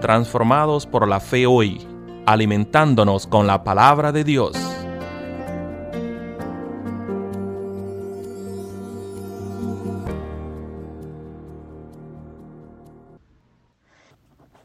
transformados por la fe hoy, alimentándonos con la palabra de Dios.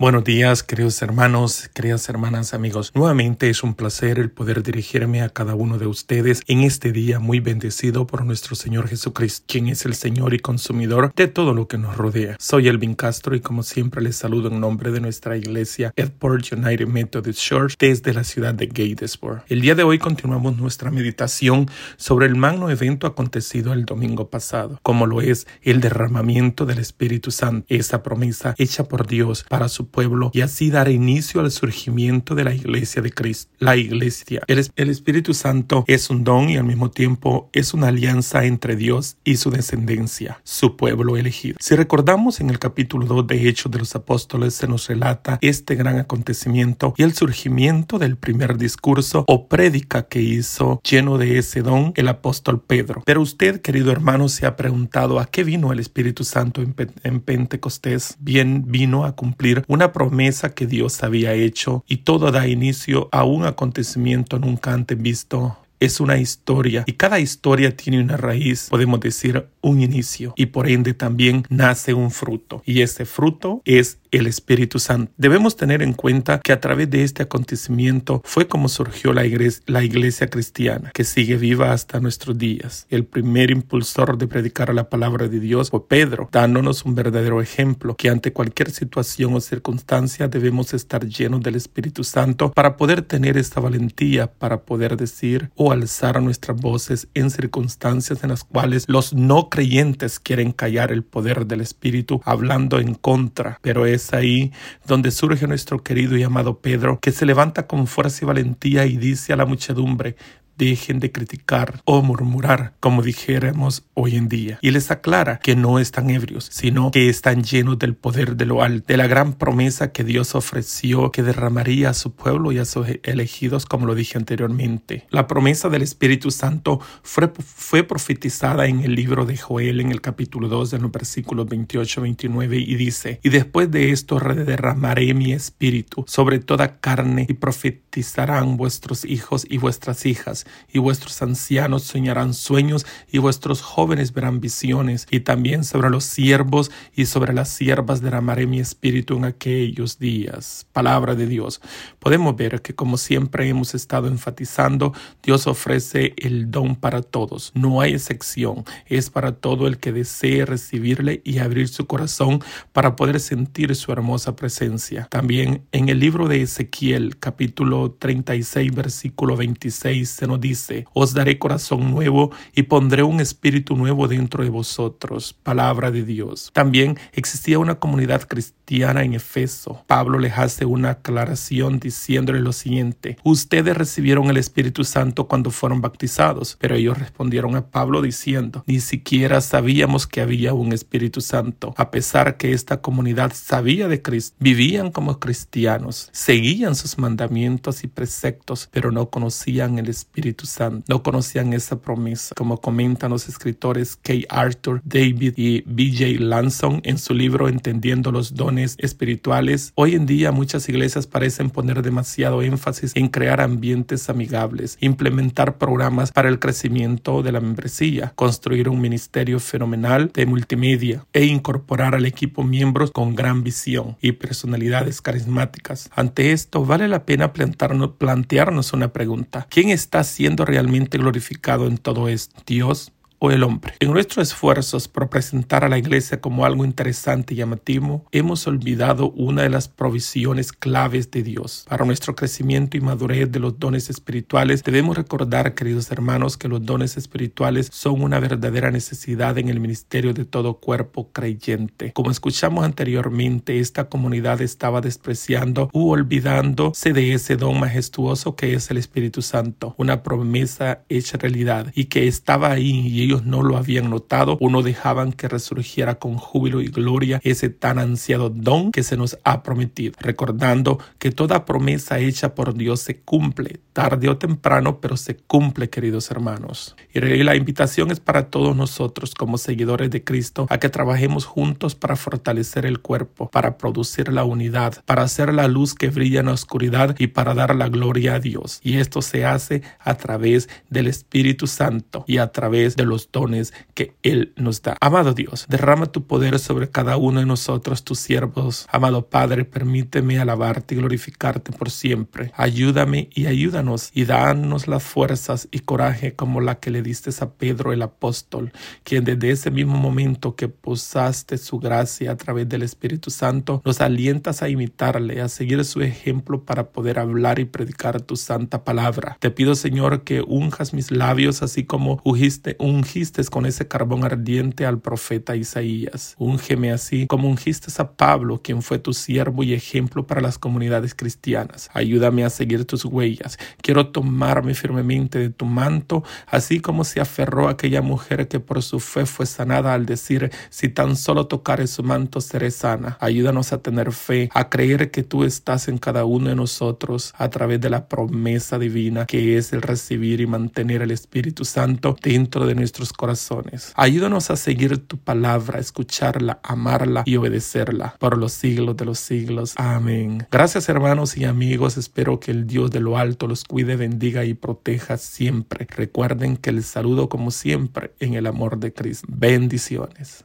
Buenos días, queridos hermanos, queridas hermanas, amigos. Nuevamente es un placer el poder dirigirme a cada uno de ustedes en este día muy bendecido por nuestro Señor Jesucristo, quien es el Señor y consumidor de todo lo que nos rodea. Soy Elvin Castro y como siempre les saludo en nombre de nuestra iglesia Edport United Methodist Church desde la ciudad de Gatesburg. El día de hoy continuamos nuestra meditación sobre el magno evento acontecido el domingo pasado, como lo es el derramamiento del Espíritu Santo, esa promesa hecha por Dios para su pueblo y así dar inicio al surgimiento de la iglesia de Cristo. La iglesia. El, el, Espíritu Santo es un don y al mismo tiempo es una alianza entre Dios y su descendencia, su pueblo elegido. Si recordamos en el capítulo 2 de Hechos de los Apóstoles se nos relata este gran acontecimiento y el surgimiento del primer discurso o prédica que hizo lleno de ese don el apóstol Pedro. Pero usted, querido hermano, se ha preguntado a qué vino el Espíritu Santo en, en Pentecostés. Bien vino a cumplir una una promesa que Dios había hecho y todo da inicio a un acontecimiento nunca antes visto es una historia y cada historia tiene una raíz, podemos decir un inicio y por ende también nace un fruto y ese fruto es el Espíritu Santo. Debemos tener en cuenta que a través de este acontecimiento fue como surgió la iglesia, cristiana, que sigue viva hasta nuestros días. El primer impulsor de predicar la palabra de Dios fue Pedro, dándonos un verdadero ejemplo que ante cualquier situación o circunstancia debemos estar llenos del Espíritu Santo para poder tener esta valentía, para poder decir o alzar nuestras voces en circunstancias en las cuales los no creyentes quieren callar el poder del Espíritu hablando en contra, pero es ahí donde surge nuestro querido y amado Pedro, que se levanta con fuerza y valentía y dice a la muchedumbre, dejen de criticar o murmurar, como dijéramos hoy en día. Y les aclara que no están ebrios, sino que están llenos del poder de lo alto, de la gran promesa que Dios ofreció que derramaría a su pueblo y a sus elegidos, como lo dije anteriormente. La promesa del Espíritu Santo fue, fue profetizada en el libro de Joel en el capítulo 2 en los versículos 28-29 y dice, y después de esto derramaré mi espíritu sobre toda carne y profetizarán vuestros hijos y vuestras hijas y vuestros ancianos soñarán sueños, y vuestros jóvenes verán visiones, y también sobre los siervos y sobre las siervas derramaré mi espíritu en aquellos días. Palabra de Dios. Podemos ver que como siempre hemos estado enfatizando, Dios ofrece el don para todos. No hay excepción. Es para todo el que desee recibirle y abrir su corazón para poder sentir su hermosa presencia. También en el libro de Ezequiel, capítulo 36, versículo 26, se nos dice, os daré corazón nuevo y pondré un espíritu nuevo dentro de vosotros. Palabra de Dios. También existía una comunidad cristiana en Efeso. Pablo les hace una aclaración diciéndole lo siguiente, ustedes recibieron el Espíritu Santo cuando fueron bautizados, pero ellos respondieron a Pablo diciendo, ni siquiera sabíamos que había un Espíritu Santo, a pesar que esta comunidad sabía de Cristo, vivían como cristianos, seguían sus mandamientos y preceptos, pero no conocían el Espíritu Santo. No conocían esa promesa, como comentan los escritores Kay Arthur, David y B.J. Lanson en su libro Entendiendo los dones espirituales. Hoy en día muchas iglesias parecen poner demasiado énfasis en crear ambientes amigables, implementar programas para el crecimiento de la membresía, construir un ministerio fenomenal de multimedia e incorporar al equipo miembros con gran visión y personalidades carismáticas. Ante esto, vale la pena plantearnos, una pregunta. ¿Quién está siendo realmente glorificado en todo esto? Dios o el hombre. En nuestros esfuerzos por presentar a la iglesia como algo interesante y llamativo, hemos olvidado una de las provisiones claves de Dios. Para nuestro crecimiento y madurez de los dones espirituales, debemos recordar, queridos hermanos, que los dones espirituales son una verdadera necesidad en el ministerio de todo cuerpo creyente. Como escuchamos anteriormente, esta comunidad estaba despreciando u olvidándose de ese don majestuoso que es el Espíritu Santo, una promesa hecha realidad y que estaba ahí y ellos no lo habían notado o no dejaban que resurgiera con júbilo y gloria ese tan ansiado don que se nos ha prometido, recordando que toda promesa hecha por Dios se cumple, tarde o temprano, pero se cumple, queridos hermanos. Y la invitación es para todos nosotros como seguidores de Cristo a que trabajemos juntos para fortalecer el cuerpo, para producir la unidad, para hacer la luz que brilla en la oscuridad y para dar la gloria a Dios. Y esto se hace a través del Espíritu Santo y a través de los dones que Él nos da. Amado Dios, derrama tu poder sobre cada uno de nosotros, tus siervos. Amado Padre, permíteme alabarte y glorificarte por siempre. Ayúdame y ayúdanos y danos las fuerzas y coraje como la que le diste a Pedro el apóstol, quien desde ese mismo momento que posaste su gracia a través del Espíritu Santo, nos alientas a imitarle, a seguir su ejemplo para poder hablar y predicar tu santa palabra. Te pido, Señor, que unjas mis labios así como ungiste, ungiste con ese carbón ardiente al profeta Isaías. Úngeme así como ungiste a Pablo, quien fue tu siervo y ejemplo para las comunidades cristianas. Ayúdame a seguir tus huellas. Quiero tomarme firmemente de tu manto, así como se aferró aquella mujer que por su fe fue sanada al decir, si tan solo tocare su manto seré sana. Ayúdanos a tener fe, a creer que tú estás en cada uno de nosotros a través de la promesa divina que es el recibir y mantener el Espíritu Santo dentro de nuestros corazones. Ayúdanos a seguir tu palabra, escucharla, amarla y obedecerla por los siglos de los siglos. Amén. Gracias hermanos y amigos, espero que el Dios de lo alto los cuide, bendiga y proteja siempre. Recuerden que les saludo como siempre en el amor de Cristo. Bendiciones.